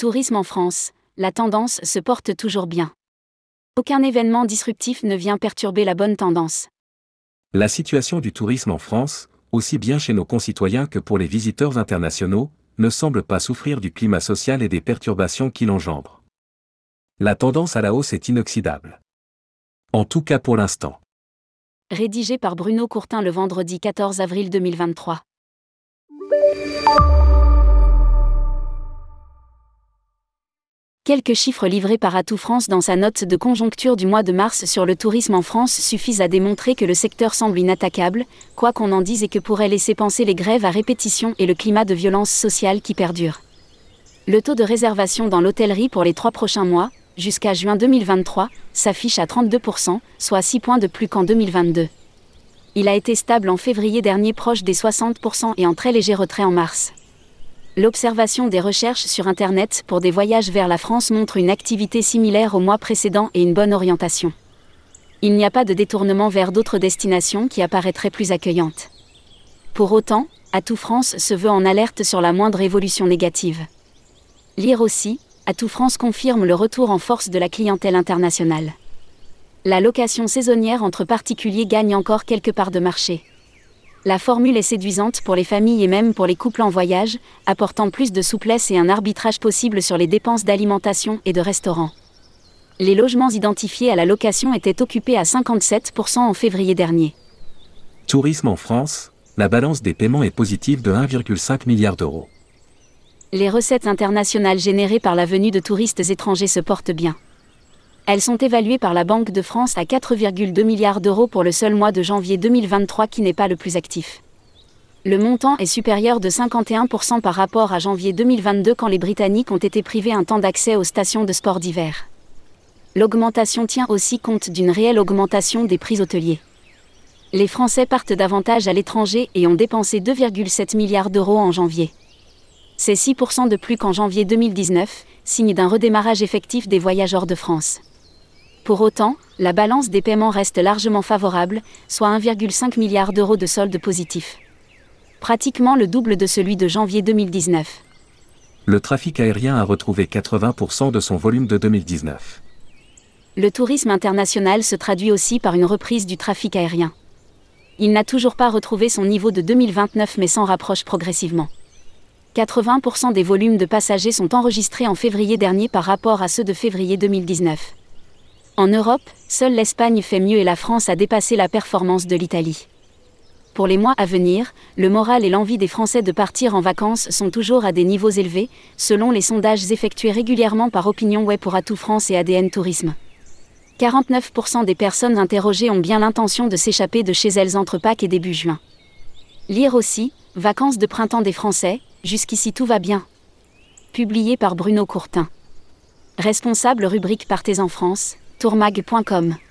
Tourisme en France, la tendance se porte toujours bien. Aucun événement disruptif ne vient perturber la bonne tendance. La situation du tourisme en France, aussi bien chez nos concitoyens que pour les visiteurs internationaux, ne semble pas souffrir du climat social et des perturbations qu'il engendre. La tendance à la hausse est inoxydable. En tout cas pour l'instant. Rédigé par Bruno Courtin le vendredi 14 avril 2023. Quelques chiffres livrés par Atout France dans sa note de conjoncture du mois de mars sur le tourisme en France suffisent à démontrer que le secteur semble inattaquable, quoi qu'on en dise et que pourrait laisser penser les grèves à répétition et le climat de violence sociale qui perdure. Le taux de réservation dans l'hôtellerie pour les trois prochains mois, jusqu'à juin 2023, s'affiche à 32%, soit 6 points de plus qu'en 2022. Il a été stable en février dernier proche des 60% et en très léger retrait en mars. L'observation des recherches sur Internet pour des voyages vers la France montre une activité similaire au mois précédent et une bonne orientation. Il n'y a pas de détournement vers d'autres destinations qui apparaîtraient plus accueillantes. Pour autant, Atout France se veut en alerte sur la moindre évolution négative. Lire aussi, Atout France confirme le retour en force de la clientèle internationale. La location saisonnière entre particuliers gagne encore quelques parts de marché. La formule est séduisante pour les familles et même pour les couples en voyage, apportant plus de souplesse et un arbitrage possible sur les dépenses d'alimentation et de restaurant. Les logements identifiés à la location étaient occupés à 57% en février dernier. Tourisme en France, la balance des paiements est positive de 1,5 milliard d'euros. Les recettes internationales générées par la venue de touristes étrangers se portent bien. Elles sont évaluées par la Banque de France à 4,2 milliards d'euros pour le seul mois de janvier 2023 qui n'est pas le plus actif. Le montant est supérieur de 51% par rapport à janvier 2022 quand les Britanniques ont été privés un temps d'accès aux stations de sport d'hiver. L'augmentation tient aussi compte d'une réelle augmentation des prix hôteliers. Les Français partent davantage à l'étranger et ont dépensé 2,7 milliards d'euros en janvier. C'est 6% de plus qu'en janvier 2019, signe d'un redémarrage effectif des voyageurs de France. Pour autant, la balance des paiements reste largement favorable, soit 1,5 milliard d'euros de solde positif. Pratiquement le double de celui de janvier 2019. Le trafic aérien a retrouvé 80% de son volume de 2019. Le tourisme international se traduit aussi par une reprise du trafic aérien. Il n'a toujours pas retrouvé son niveau de 2029 mais s'en rapproche progressivement. 80% des volumes de passagers sont enregistrés en février dernier par rapport à ceux de février 2019. En Europe, seule l'Espagne fait mieux et la France a dépassé la performance de l'Italie. Pour les mois à venir, le moral et l'envie des Français de partir en vacances sont toujours à des niveaux élevés, selon les sondages effectués régulièrement par Opinion Web pour Atout France et ADN Tourisme. 49% des personnes interrogées ont bien l'intention de s'échapper de chez elles entre Pâques et début juin. Lire aussi, Vacances de printemps des Français, jusqu'ici tout va bien. Publié par Bruno Courtin. Responsable rubrique Partez en France, tourmag.com